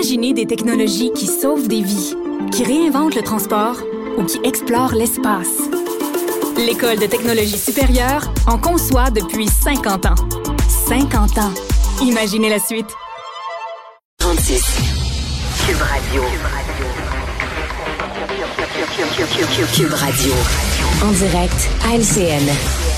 Imaginez des technologies qui sauvent des vies, qui réinventent le transport ou qui explorent l'espace. L'École de technologie supérieure en conçoit depuis 50 ans. 50 ans. Imaginez la suite. 36. Cube Radio. Cube Radio. En direct à.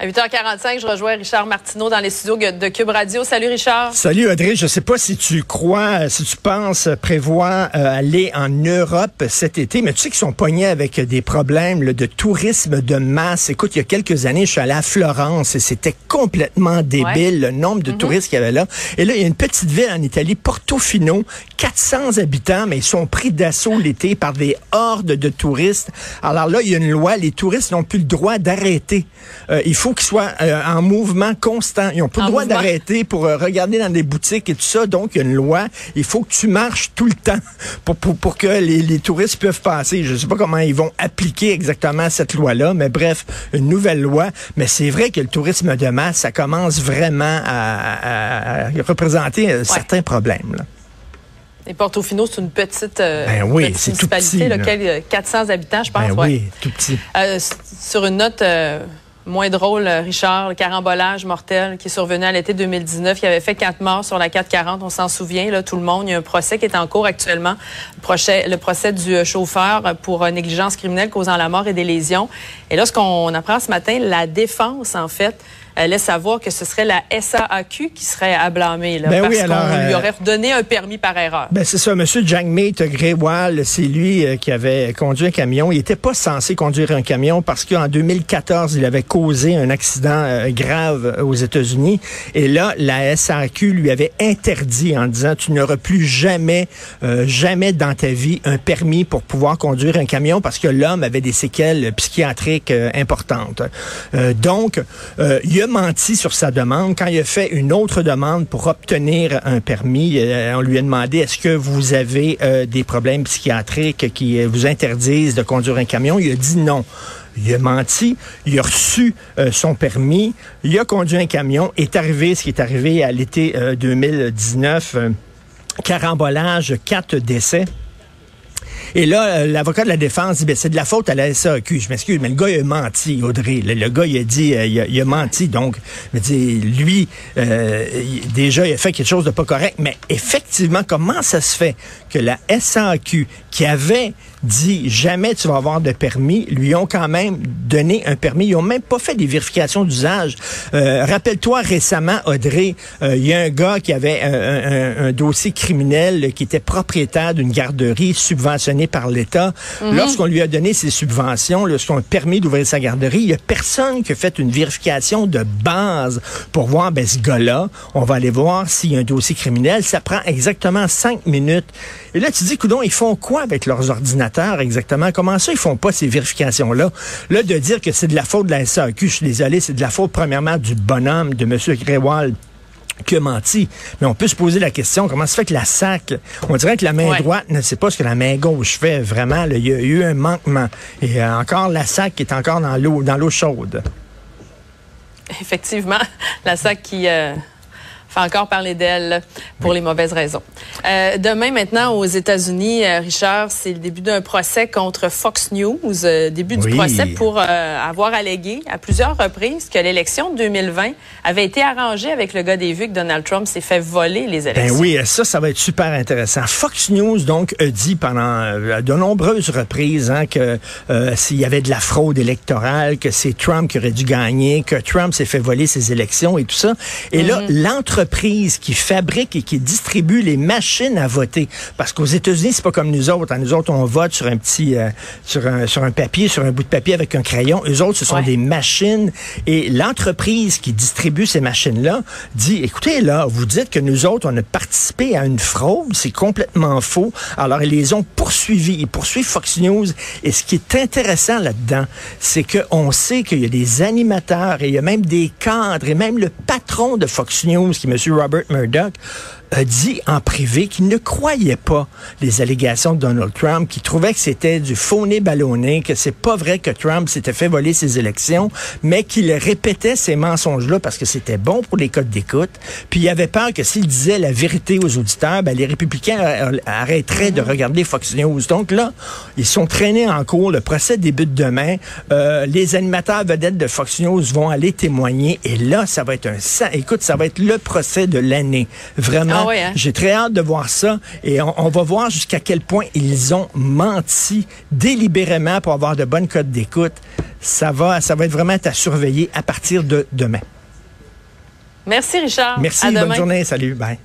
À 8h45, je rejoins Richard Martineau dans les studios de Cube Radio. Salut Richard. Salut Audrey, je sais pas si tu crois, si tu penses prévoir euh, aller en Europe cet été, mais tu sais qu'ils sont pognés avec des problèmes de tourisme de masse. Écoute, il y a quelques années, je suis allé à Florence et c'était complètement débile le nombre de Mhm. touristes qu'il y avait là. Et là, il y a une petite ville en Italie, Portofino, 400 habitants, mais ils sont pris d'assaut l'été par des hordes de touristes. Alors là, il y a une loi, les touristes n'ont plus le droit d'arrêter. Euh, il faut qu'ils soient euh, en mouvement constant. Ils n'ont pas En le droit d'arrêter pour euh, regarder dans des boutiques et tout ça. Donc, il y a une loi. Il faut que tu marches tout le temps pour, pour, pour que les, les touristes peuvent passer. Je ne sais pas comment ils vont appliquer exactement cette loi-là, mais bref, une nouvelle loi. Mais c'est vrai que le tourisme de masse, ça commence vraiment à, à- à représenter euh, certains problèmes. là. Et Portofino, c'est une petite, euh, Ben oui, petite c'est tout municipalité, petit, là. laquelle, euh, 400 habitants, je pense. Ben ouais. oui, tout petit. Euh, sur une note euh, moins drôle, euh, Richard, le carambolage mortel qui est survenu à l'été 2019, il avait fait quatre morts sur la 440, on s'en souvient, là, tout le monde. Il y a un procès qui est en cours actuellement, le procès, du euh, chauffeur pour euh, négligence criminelle causant la mort et des lésions. Et là, ce qu'on apprend ce matin, la défense, en fait, laisse savoir que ce serait la SAAQ qui serait à blâmer, là, Ben parce oui, qu'on lui euh, aurait redonné un permis par erreur. Ben c'est ça, Monsieur Jagmeet Grewal, c'est lui euh, qui avait conduit un camion. Il n'était pas censé conduire un camion parce qu'en 2014, il avait causé un accident euh, grave aux États-Unis. Et là, la SAQ lui avait interdit en disant tu n'auras plus jamais, euh, jamais dans ta vie un permis pour pouvoir conduire un camion parce que l'homme avait des séquelles psychiatriques euh, importantes. Euh, donc, euh, il a menti sur sa demande. Quand il a fait une autre demande pour obtenir un permis, euh, on lui a demandé est-ce que vous avez euh, des problèmes psychiatriques qui euh, vous interdisent de conduire un camion? Il a dit non. Il a menti, il a reçu son permis, il a conduit un camion, est arrivé ce qui est arrivé à l'été euh, 2019, euh, carambolage, quatre décès. Et là, l'avocat de la défense dit, ben, c'est de la faute à la SAQ. Je m'excuse, mais le gars, il a menti, Audrey. Le, gars, il a dit, euh, il, a, menti. Donc, je dis, lui, euh, déjà, il a fait quelque chose de pas correct. Mais effectivement, comment ça se fait que la SAQ, qui avait dit, jamais tu vas avoir de permis, lui ont quand même donné un permis. Ils ont même pas fait des vérifications d'usage. Euh, Rappelle-toi récemment, Audrey, euh, il y a un gars qui avait un, un- un dossier criminel qui était propriétaire d'une garderie subventionnée par l'État. Lorsqu'on lui a donné ses subventions, lorsqu'on a permis d'ouvrir sa garderie, il y a personne qui a fait une vérification de base pour voir, ben, ce gars-là, on va aller voir s'il y a un dossier criminel. Ça prend exactement cinq minutes. Et là, tu dis, coudon, ils font quoi avec leurs ordinateurs? Exactement? Comment ça, ils font pas ces vérifications-là? Là, de dire que c'est de la faute de la SAQ, je suis désolé, c'est de la faute, premièrement, du bonhomme, de M. Gréwal qui a menti. Mais on peut se poser la question, comment se fait que la SAC, on dirait que la main Ouais. droite ne sait pas ce que la main gauche fait. Vraiment, là, il y a eu un manquement. Et euh, encore, la SAC est encore dans l'eau, dans l'eau chaude. Effectivement, la SAC qui euh, encore parler d'elle pour les mauvaises raisons. Euh, demain, maintenant, aux États-Unis, euh, Richard, c'est le début d'un procès contre Fox News. euh, début du procès pour avoir allégué à plusieurs reprises que l'élection de 2020 avait été arrangée avec le gars des vues que Donald Trump s'est fait voler les Ben élections. oui, ça, ça va être super intéressant. Fox News, donc, a dit pendant de nombreuses reprises hein, que s'il y avait de la fraude électorale, que c'est Trump qui aurait dû gagner, que Trump s'est fait voler ses élections et tout ça. Et là, l'entreprise qui fabrique et qui distribue les machines à voter, parce qu'aux États-Unis, c'est pas comme nous autres. hein. Nous autres, on vote sur un petit, euh, sur un, sur un papier, sur un bout de papier avec un crayon. Eux autres, ce sont Ouais. des machines. Et l'entreprise qui distribue ces machines-là dit, écoutez, là, vous dites que nous autres, on a participé à une fraude, c'est complètement faux. Alors, ils les ont poursuivis. Ils poursuivent Fox News. Et ce qui est intéressant là-dedans, c'est qu'on sait qu'il y a des animateurs et il y a même des cadres et même le patron de Fox News, qui M. Robert Murdoch, a dit en privé privé qui ne croyaient pas les allégations de Donald Trump, qui trouvaient que c'était du faux-nez ballonné, que c'est pas vrai que Trump s'était fait voler ses élections, mais qu'il répétait ces mensonges-là parce que c'était bon pour les codes d'écoute. Puis il avait peur que s'il disait la vérité aux auditeurs, ben, les républicains arrêteraient de regarder Fox News. Donc là, ils sont traînés en cours. Le procès débute demain. Euh, les animateurs vedettes de Fox News vont aller témoigner. Et là, ça va être un... Écoute, ça va être le procès de l'année. Vraiment. Ah hein? J'ai très hâte de voir ça. Et on, va voir jusqu'à quel point ils ont menti délibérément pour avoir de bonnes codes d'écoute. Ça va, ça va être vraiment à surveiller à partir de demain. Merci, Richard. Merci. bonne journée. Salut. Bye.